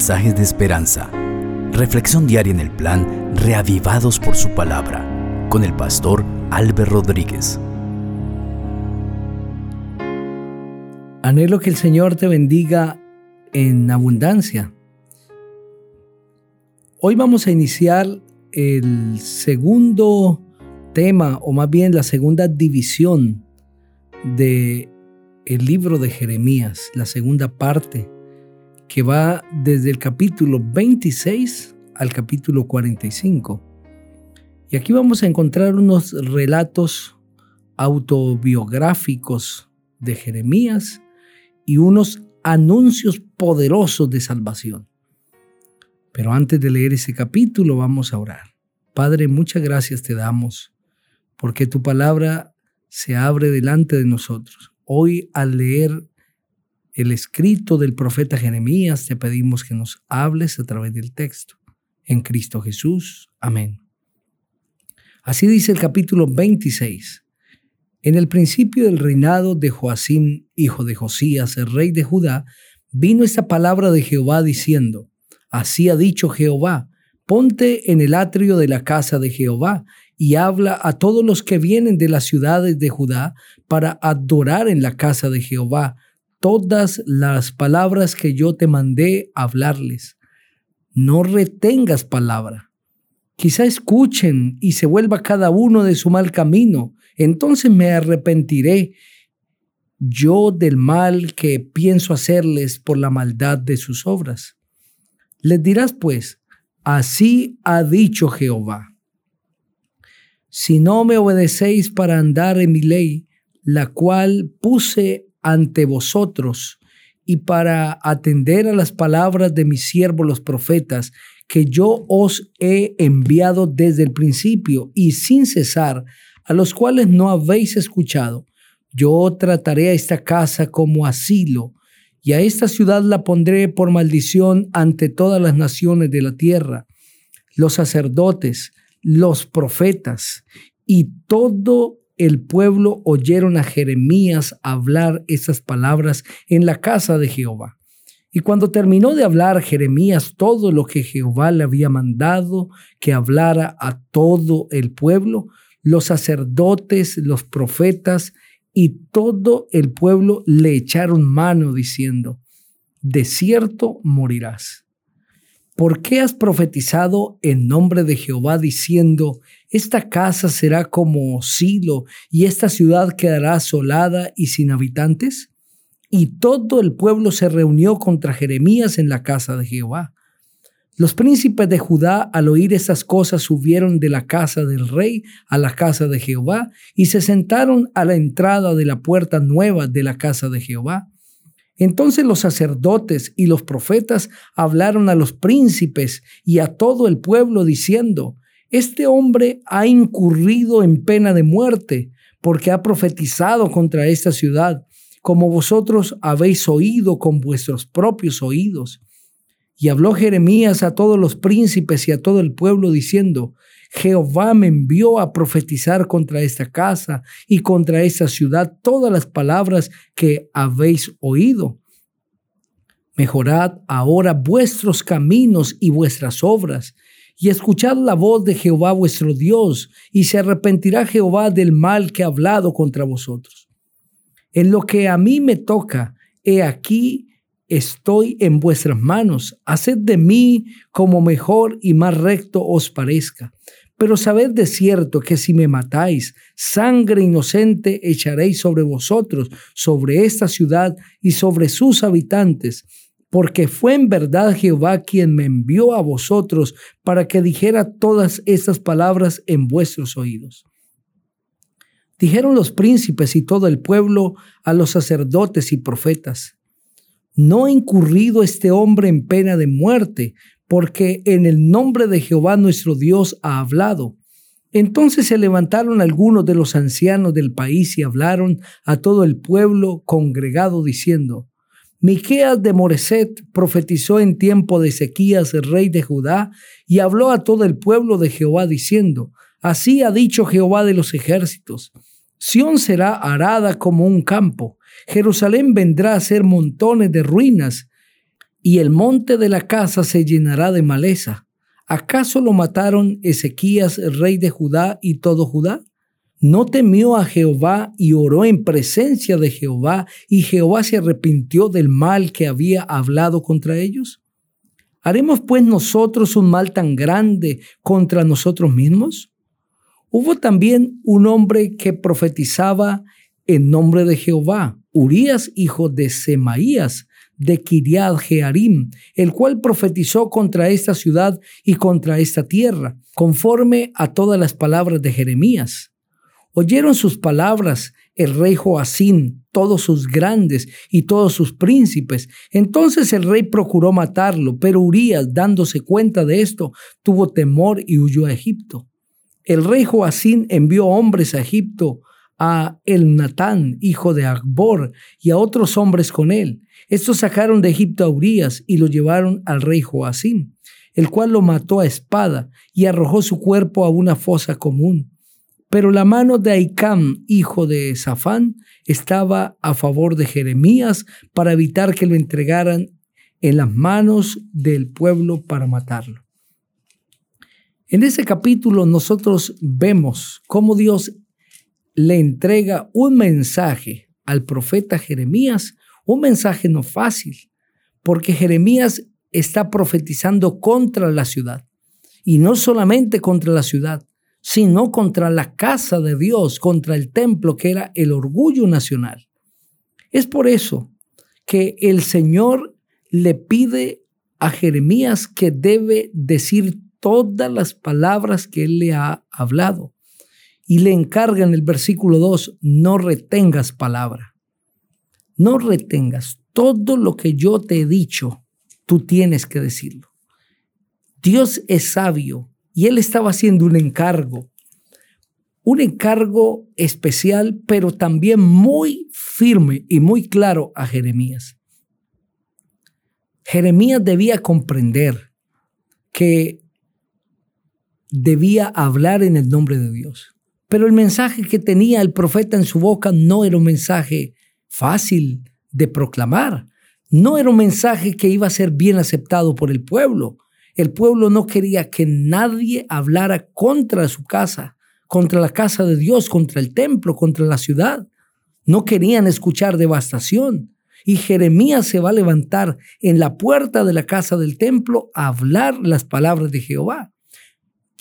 mensajes de esperanza. Reflexión diaria en el plan Reavivados por su palabra con el pastor Álvaro Rodríguez. Anhelo que el Señor te bendiga en abundancia. Hoy vamos a iniciar el segundo tema, o más bien la segunda división de el libro de Jeremías, la segunda parte, que va desde el capítulo 26 al capítulo 45. Y aquí vamos a encontrar unos relatos autobiográficos de Jeremías y unos anuncios poderosos de salvación. Pero antes de leer ese capítulo vamos a orar. Padre, muchas gracias te damos porque tu palabra se abre delante de nosotros. Hoy al leer el escrito del profeta Jeremías, te pedimos que nos hables a través del texto. En Cristo Jesús. Amén. Así dice el capítulo 26. En el principio del reinado de Joacim, hijo de Josías, el rey de Judá, vino esta palabra de Jehová diciendo, Así ha dicho Jehová, ponte en el atrio de la casa de Jehová y habla a todos los que vienen de las ciudades de Judá para adorar en la casa de Jehová todas las palabras que yo te mandé hablarles. No retengas palabra. Quizá escuchen y se vuelva cada uno de su mal camino. Entonces me arrepentiré yo del mal que pienso hacerles por la maldad de sus obras. Les dirás pues, así ha dicho Jehová si no me obedecéis para andar en mi ley, la cual puse ante vosotros, y para atender a las palabras de mis siervos los profetas, que yo os he enviado desde el principio y sin cesar, a los cuales no habéis escuchado, yo trataré a esta casa como asilo, y a esta ciudad la pondré por maldición ante todas las naciones de la tierra. Los sacerdotes, los profetas y todo el pueblo oyeron a Jeremías hablar esas palabras en la casa de Jehová. Y cuando terminó de hablar Jeremías todo lo que Jehová le había mandado que hablara a todo el pueblo, los sacerdotes, los profetas y todo el pueblo le echaron mano diciendo, de cierto morirás. ¿Por qué has profetizado en nombre de Jehová diciendo, esta casa será como Silo y esta ciudad quedará asolada y sin habitantes? Y todo el pueblo se reunió contra Jeremías en la casa de Jehová. Los príncipes de Judá al oír estas cosas subieron de la casa del rey a la casa de Jehová y se sentaron a la entrada de la puerta nueva de la casa de Jehová. Entonces los sacerdotes y los profetas hablaron a los príncipes y a todo el pueblo diciendo, este hombre ha incurrido en pena de muerte porque ha profetizado contra esta ciudad, como vosotros habéis oído con vuestros propios oídos. Y habló Jeremías a todos los príncipes y a todo el pueblo diciendo, Jehová me envió a profetizar contra esta casa y contra esta ciudad todas las palabras que habéis oído. Mejorad ahora vuestros caminos y vuestras obras, y escuchad la voz de Jehová vuestro Dios, y se arrepentirá Jehová del mal que ha hablado contra vosotros. En lo que a mí me toca, he aquí estoy en vuestras manos, haced de mí como mejor y más recto os parezca. Pero sabed de cierto que si me matáis, sangre inocente echaréis sobre vosotros, sobre esta ciudad y sobre sus habitantes, porque fue en verdad Jehová quien me envió a vosotros para que dijera todas estas palabras en vuestros oídos. Dijeron los príncipes y todo el pueblo a los sacerdotes y profetas, ¿no ha incurrido este hombre en pena de muerte porque en el nombre de Jehová nuestro Dios ha hablado. Entonces se levantaron algunos de los ancianos del país y hablaron a todo el pueblo congregado diciendo, Miqueas de Moreset profetizó en tiempo de Ezequías, el rey de Judá, y habló a todo el pueblo de Jehová diciendo, Así ha dicho Jehová de los ejércitos, Sión será arada como un campo, Jerusalén vendrá a ser montones de ruinas, y el monte de la casa se llenará de maleza. ¿Acaso lo mataron Ezequías, rey de Judá, y todo Judá? ¿No temió a Jehová y oró en presencia de Jehová, y Jehová se arrepintió del mal que había hablado contra ellos? ¿Haremos pues nosotros un mal tan grande contra nosotros mismos? Hubo también un hombre que profetizaba en nombre de Jehová, Urías, hijo de Semaías, de Kiriad Jearim, el cual profetizó contra esta ciudad y contra esta tierra, conforme a todas las palabras de Jeremías. Oyeron sus palabras el rey Joacín, todos sus grandes y todos sus príncipes. Entonces el rey procuró matarlo, pero Urías, dándose cuenta de esto, tuvo temor y huyó a Egipto. El rey Joacín envió hombres a Egipto a El Natán, hijo de Akbor, y a otros hombres con él. Estos sacaron de Egipto a Urías y lo llevaron al rey Joacín, el cual lo mató a espada y arrojó su cuerpo a una fosa común. Pero la mano de Aicam, hijo de Safán, estaba a favor de Jeremías para evitar que lo entregaran en las manos del pueblo para matarlo. En ese capítulo nosotros vemos cómo Dios le entrega un mensaje al profeta Jeremías, un mensaje no fácil, porque Jeremías está profetizando contra la ciudad. Y no solamente contra la ciudad, sino contra la casa de Dios, contra el templo que era el orgullo nacional. Es por eso que el Señor le pide a Jeremías que debe decir todas las palabras que él le ha hablado y le encarga en el versículo 2, no retengas palabra. No retengas. Todo lo que yo te he dicho, tú tienes que decirlo. Dios es sabio y él estaba haciendo un encargo. Un encargo especial, pero también muy firme y muy claro a Jeremías. Jeremías debía comprender que debía hablar en el nombre de Dios. Pero el mensaje que tenía el profeta en su boca no era un mensaje fácil de proclamar. No era un mensaje que iba a ser bien aceptado por el pueblo. El pueblo no quería que nadie hablara contra su casa, contra la casa de Dios, contra el templo, contra la ciudad. No querían escuchar devastación. Y Jeremías se va a levantar en la puerta de la casa del templo a hablar las palabras de Jehová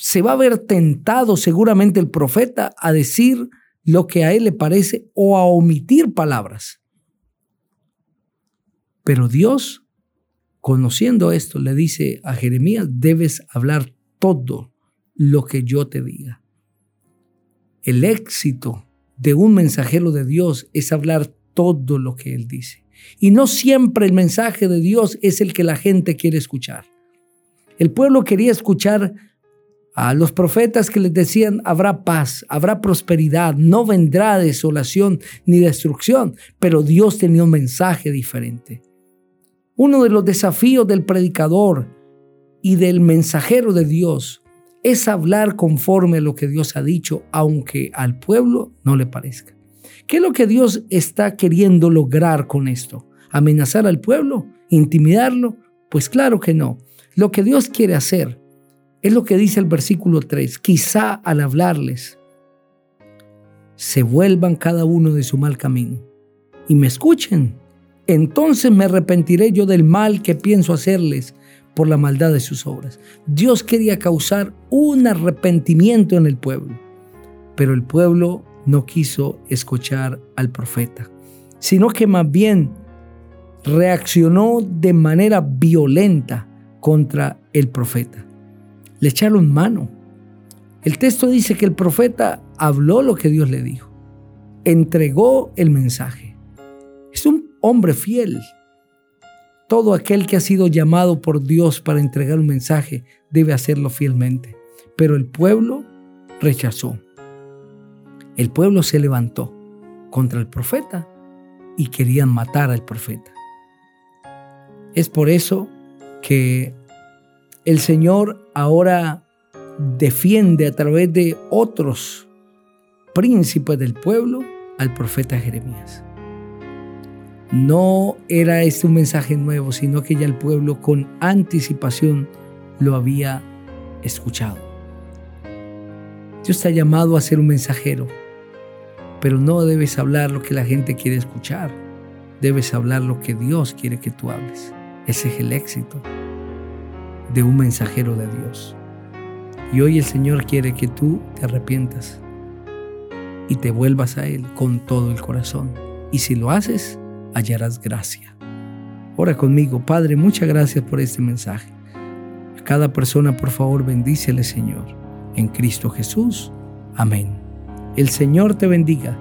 se va a ver tentado seguramente el profeta a decir lo que a él le parece o a omitir palabras. Pero Dios, conociendo esto, le dice a Jeremías, debes hablar todo lo que yo te diga. El éxito de un mensajero de Dios es hablar todo lo que él dice. Y no siempre el mensaje de Dios es el que la gente quiere escuchar. El pueblo quería escuchar a los profetas que les decían, habrá paz, habrá prosperidad, no vendrá desolación ni destrucción, pero Dios tenía un mensaje diferente. Uno de los desafíos del predicador y del mensajero de Dios es hablar conforme a lo que Dios ha dicho, aunque al pueblo no le parezca. ¿Qué es lo que Dios está queriendo lograr con esto? ¿Amenazar al pueblo? ¿Intimidarlo? Pues claro que no. Lo que Dios quiere hacer es lo que dice el versículo 3. Quizá al hablarles se vuelvan cada uno de su mal camino y me escuchen. Entonces me arrepentiré yo del mal que pienso hacerles por la maldad de sus obras. Dios quería causar un arrepentimiento en el pueblo, pero el pueblo no quiso escuchar al profeta, sino que más bien reaccionó de manera violenta contra el profeta le echaron mano. El texto dice que el profeta habló lo que Dios le dijo, entregó el mensaje. Es un hombre fiel. Todo aquel que ha sido llamado por Dios para entregar un mensaje debe hacerlo fielmente. Pero el pueblo rechazó. El pueblo se levantó contra el profeta y querían matar al profeta. Es por eso que el Señor ahora defiende a través de otros príncipes del pueblo al profeta Jeremías. No era este un mensaje nuevo, sino que ya el pueblo con anticipación lo había escuchado. Dios te ha llamado a ser un mensajero, pero no debes hablar lo que la gente quiere escuchar. Debes hablar lo que Dios quiere que tú hables. Ese es el éxito de un mensajero de Dios. Y hoy el Señor quiere que tú te arrepientas y te vuelvas a Él con todo el corazón. Y si lo haces, hallarás gracia. Ora conmigo, Padre, muchas gracias por este mensaje. A cada persona, por favor, bendícele, Señor. En Cristo Jesús. Amén. El Señor te bendiga